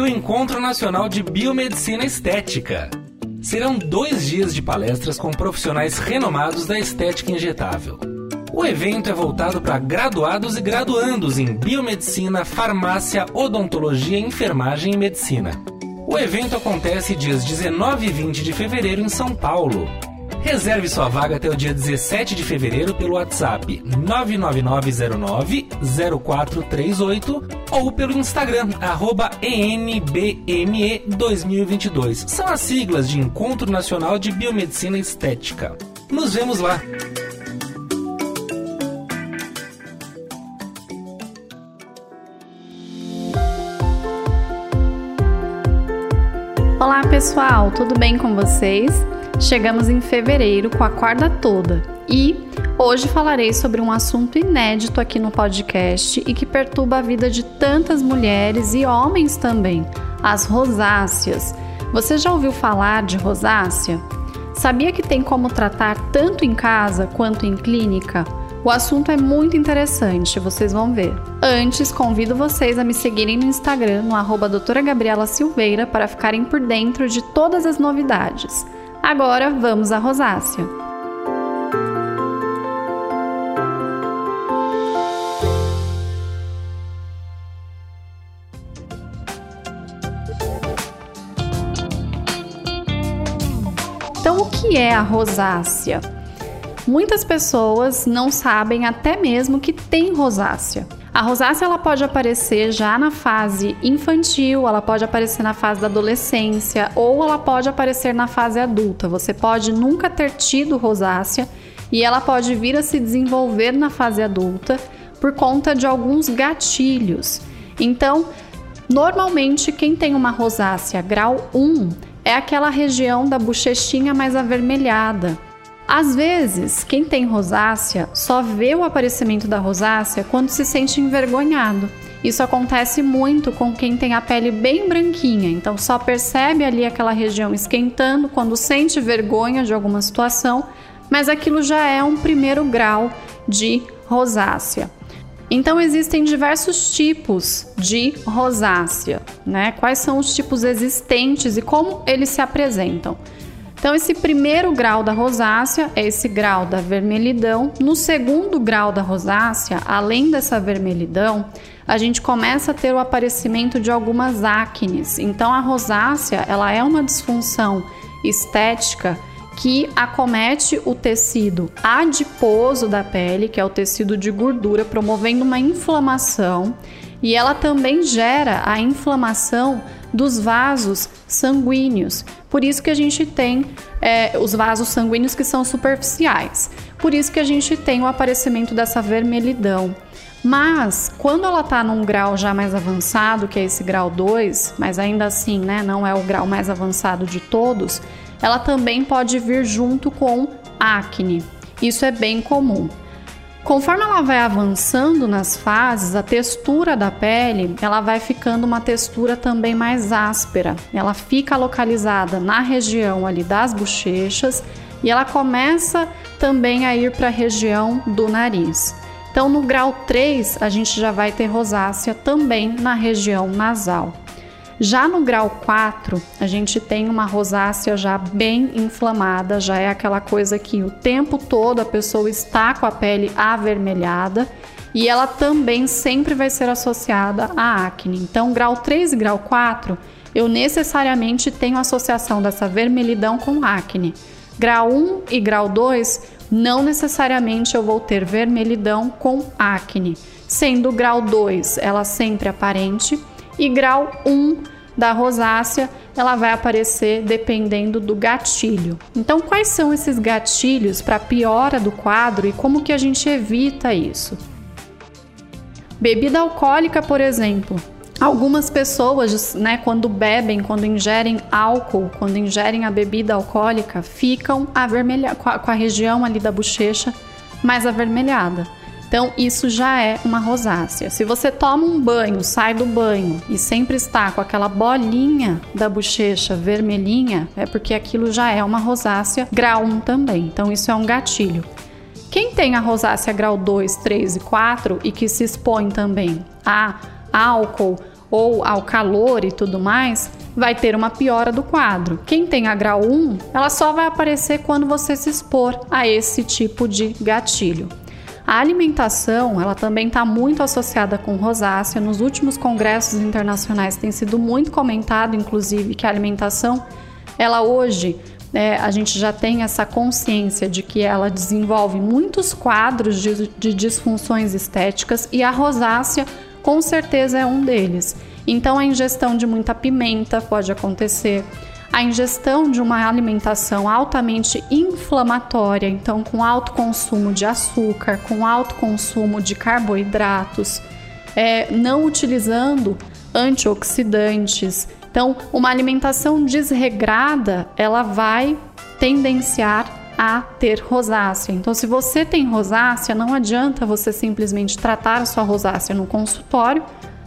O Encontro Nacional de Biomedicina Estética. Serão dois dias de palestras com profissionais renomados da estética injetável. O evento é voltado para graduados e graduandos em biomedicina, farmácia, odontologia, enfermagem e medicina. O evento acontece dias 19 e 20 de fevereiro em São Paulo. Reserve sua vaga até o dia 17 de fevereiro pelo WhatsApp 99909-0438 ou pelo Instagram, arroba ENBME2022. São as siglas de Encontro Nacional de Biomedicina Estética. Nos vemos lá! Olá pessoal, tudo bem com vocês? Chegamos em fevereiro com a corda toda e hoje falarei sobre um assunto inédito aqui no podcast e que perturba a vida de tantas mulheres e homens também: as rosáceas. Você já ouviu falar de rosácea? Sabia que tem como tratar tanto em casa quanto em clínica? O assunto é muito interessante, vocês vão ver. Antes, convido vocês a me seguirem no Instagram, no arroba doutora Gabriela Silveira, para ficarem por dentro de todas as novidades. Agora vamos à rosácea. Então, o que é a rosácea? Muitas pessoas não sabem até mesmo que tem rosácea. A rosácea ela pode aparecer já na fase infantil, ela pode aparecer na fase da adolescência ou ela pode aparecer na fase adulta. Você pode nunca ter tido rosácea e ela pode vir a se desenvolver na fase adulta por conta de alguns gatilhos. Então, normalmente quem tem uma rosácea grau 1 é aquela região da bochechinha mais avermelhada, às vezes, quem tem rosácea só vê o aparecimento da rosácea quando se sente envergonhado. Isso acontece muito com quem tem a pele bem branquinha, então só percebe ali aquela região esquentando quando sente vergonha de alguma situação, mas aquilo já é um primeiro grau de rosácea. Então existem diversos tipos de rosácea, né? Quais são os tipos existentes e como eles se apresentam? Então, esse primeiro grau da rosácea é esse grau da vermelhidão. No segundo grau da rosácea, além dessa vermelhidão, a gente começa a ter o aparecimento de algumas acnes. Então, a rosácea ela é uma disfunção estética que acomete o tecido adiposo da pele, que é o tecido de gordura, promovendo uma inflamação, e ela também gera a inflamação dos vasos sanguíneos. Por isso que a gente tem é, os vasos sanguíneos que são superficiais. Por isso que a gente tem o aparecimento dessa vermelhidão. Mas quando ela está num grau já mais avançado, que é esse grau 2, mas ainda assim, né, não é o grau mais avançado de todos, ela também pode vir junto com acne. Isso é bem comum. Conforme ela vai avançando nas fases, a textura da pele ela vai ficando uma textura também mais áspera. Ela fica localizada na região ali das bochechas e ela começa também a ir para a região do nariz. Então, no grau 3, a gente já vai ter rosácea também na região nasal. Já no grau 4, a gente tem uma rosácea já bem inflamada, já é aquela coisa que o tempo todo a pessoa está com a pele avermelhada e ela também sempre vai ser associada à acne. Então, grau 3 e grau 4, eu necessariamente tenho associação dessa vermelhidão com acne. Grau 1 e grau 2, não necessariamente eu vou ter vermelhidão com acne, sendo grau 2 ela sempre aparente e grau 1 da rosácea, ela vai aparecer dependendo do gatilho. Então, quais são esses gatilhos para piora do quadro e como que a gente evita isso? Bebida alcoólica, por exemplo. Algumas pessoas, né, quando bebem, quando ingerem álcool, quando ingerem a bebida alcoólica, ficam avermelha com a, com a região ali da bochecha mais avermelhada. Então, isso já é uma rosácea. Se você toma um banho, sai do banho e sempre está com aquela bolinha da bochecha vermelhinha, é porque aquilo já é uma rosácea grau 1 também. Então, isso é um gatilho. Quem tem a rosácea grau 2, 3 e 4 e que se expõe também a álcool ou ao calor e tudo mais, vai ter uma piora do quadro. Quem tem a grau 1, ela só vai aparecer quando você se expor a esse tipo de gatilho. A alimentação, ela também está muito associada com rosácea. Nos últimos congressos internacionais tem sido muito comentado, inclusive, que a alimentação, ela hoje é, a gente já tem essa consciência de que ela desenvolve muitos quadros de, de disfunções estéticas e a rosácea com certeza é um deles. Então, a ingestão de muita pimenta pode acontecer a ingestão de uma alimentação altamente inflamatória, então com alto consumo de açúcar, com alto consumo de carboidratos, é, não utilizando antioxidantes. Então, uma alimentação desregrada, ela vai tendenciar a ter rosácea. Então, se você tem rosácea, não adianta você simplesmente tratar a sua rosácea no consultório,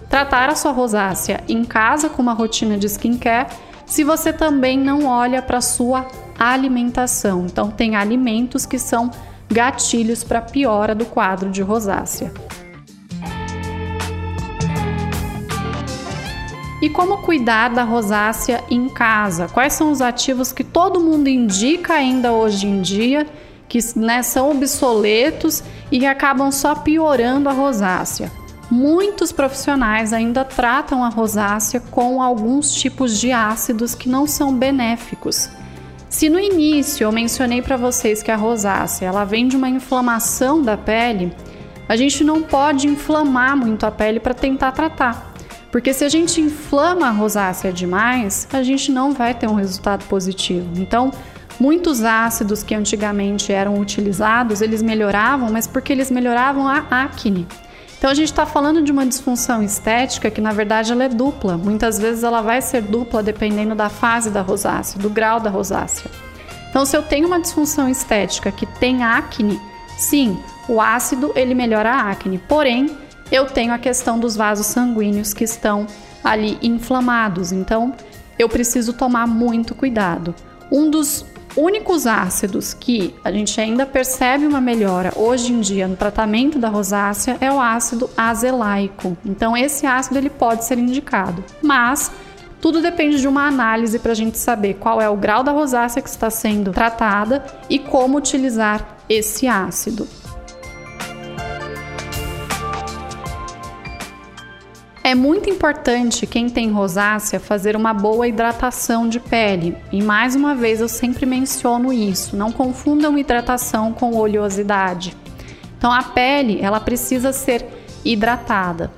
tratar a sua rosácea em casa com uma rotina de skincare se você também não olha para sua alimentação. Então, tem alimentos que são gatilhos para piora do quadro de rosácea. E como cuidar da rosácea em casa? Quais são os ativos que todo mundo indica ainda hoje em dia, que né, são obsoletos e que acabam só piorando a rosácea? Muitos profissionais ainda tratam a rosácea com alguns tipos de ácidos que não são benéficos. Se no início eu mencionei para vocês que a rosácea ela vem de uma inflamação da pele, a gente não pode inflamar muito a pele para tentar tratar. Porque se a gente inflama a rosácea demais, a gente não vai ter um resultado positivo. Então, muitos ácidos que antigamente eram utilizados, eles melhoravam, mas porque eles melhoravam a acne. Então a gente está falando de uma disfunção estética que na verdade ela é dupla. Muitas vezes ela vai ser dupla dependendo da fase da rosácea, do grau da rosácea. Então se eu tenho uma disfunção estética que tem acne, sim, o ácido ele melhora a acne. Porém, eu tenho a questão dos vasos sanguíneos que estão ali inflamados. Então, eu preciso tomar muito cuidado. Um dos únicos ácidos que a gente ainda percebe uma melhora hoje em dia no tratamento da rosácea é o ácido azelaico. Então esse ácido ele pode ser indicado, mas tudo depende de uma análise para a gente saber qual é o grau da rosácea que está sendo tratada e como utilizar esse ácido. É muito importante quem tem rosácea fazer uma boa hidratação de pele. E mais uma vez eu sempre menciono isso, não confundam hidratação com oleosidade. Então a pele, ela precisa ser hidratada.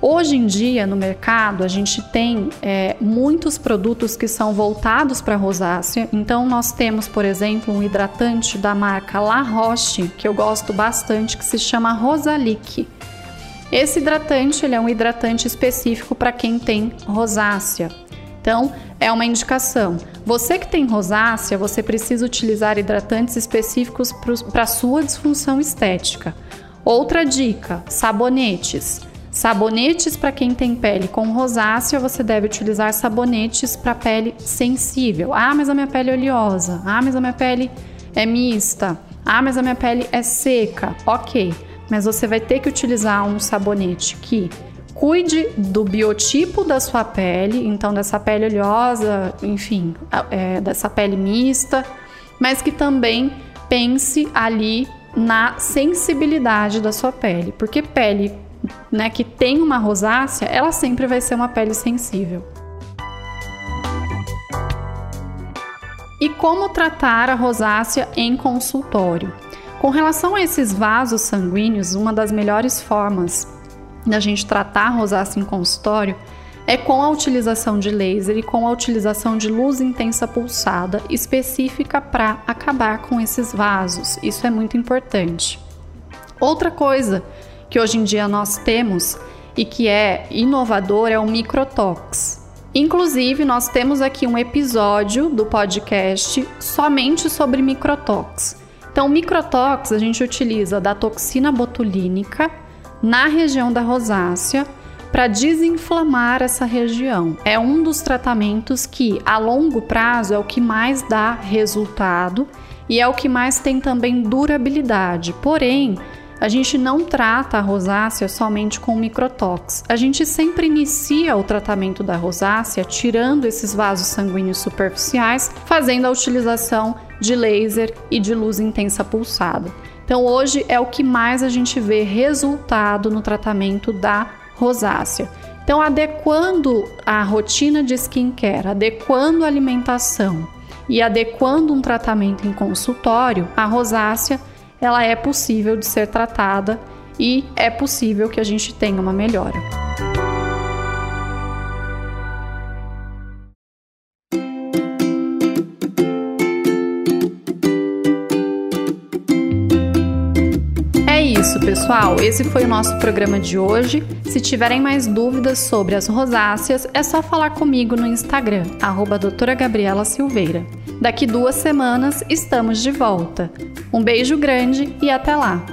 Hoje em dia no mercado a gente tem é, muitos produtos que são voltados para rosácea. Então nós temos, por exemplo, um hidratante da marca La Roche que eu gosto bastante que se chama Rosalic. Esse hidratante ele é um hidratante específico para quem tem rosácea. Então, é uma indicação. Você que tem rosácea, você precisa utilizar hidratantes específicos para sua disfunção estética. Outra dica: sabonetes. Sabonetes para quem tem pele com rosácea, você deve utilizar sabonetes para pele sensível. Ah, mas a minha pele é oleosa. Ah, mas a minha pele é mista. Ah, mas a minha pele é seca. Ok mas você vai ter que utilizar um sabonete que cuide do biotipo da sua pele, então dessa pele oleosa, enfim, é, dessa pele mista, mas que também pense ali na sensibilidade da sua pele, porque pele né, que tem uma rosácea, ela sempre vai ser uma pele sensível. E como tratar a rosácea em consultório? Com relação a esses vasos sanguíneos, uma das melhores formas da gente tratar rosácea em consultório é com a utilização de laser e com a utilização de luz intensa pulsada específica para acabar com esses vasos. Isso é muito importante. Outra coisa que hoje em dia nós temos e que é inovador é o microtox. Inclusive, nós temos aqui um episódio do podcast somente sobre microtox. Então, microtox a gente utiliza da toxina botulínica na região da rosácea para desinflamar essa região. É um dos tratamentos que a longo prazo é o que mais dá resultado e é o que mais tem também durabilidade. Porém, a gente não trata a rosácea somente com microtox. A gente sempre inicia o tratamento da rosácea tirando esses vasos sanguíneos superficiais, fazendo a utilização de laser e de luz intensa pulsada. Então, hoje é o que mais a gente vê resultado no tratamento da rosácea. Então, adequando a rotina de skincare, adequando a alimentação e adequando um tratamento em consultório, a rosácea ela é possível de ser tratada e é possível que a gente tenha uma melhora. Pessoal. Esse foi o nosso programa de hoje. Se tiverem mais dúvidas sobre as rosáceas, é só falar comigo no Instagram, arroba doutora Gabriela Silveira. Daqui duas semanas estamos de volta. Um beijo grande e até lá!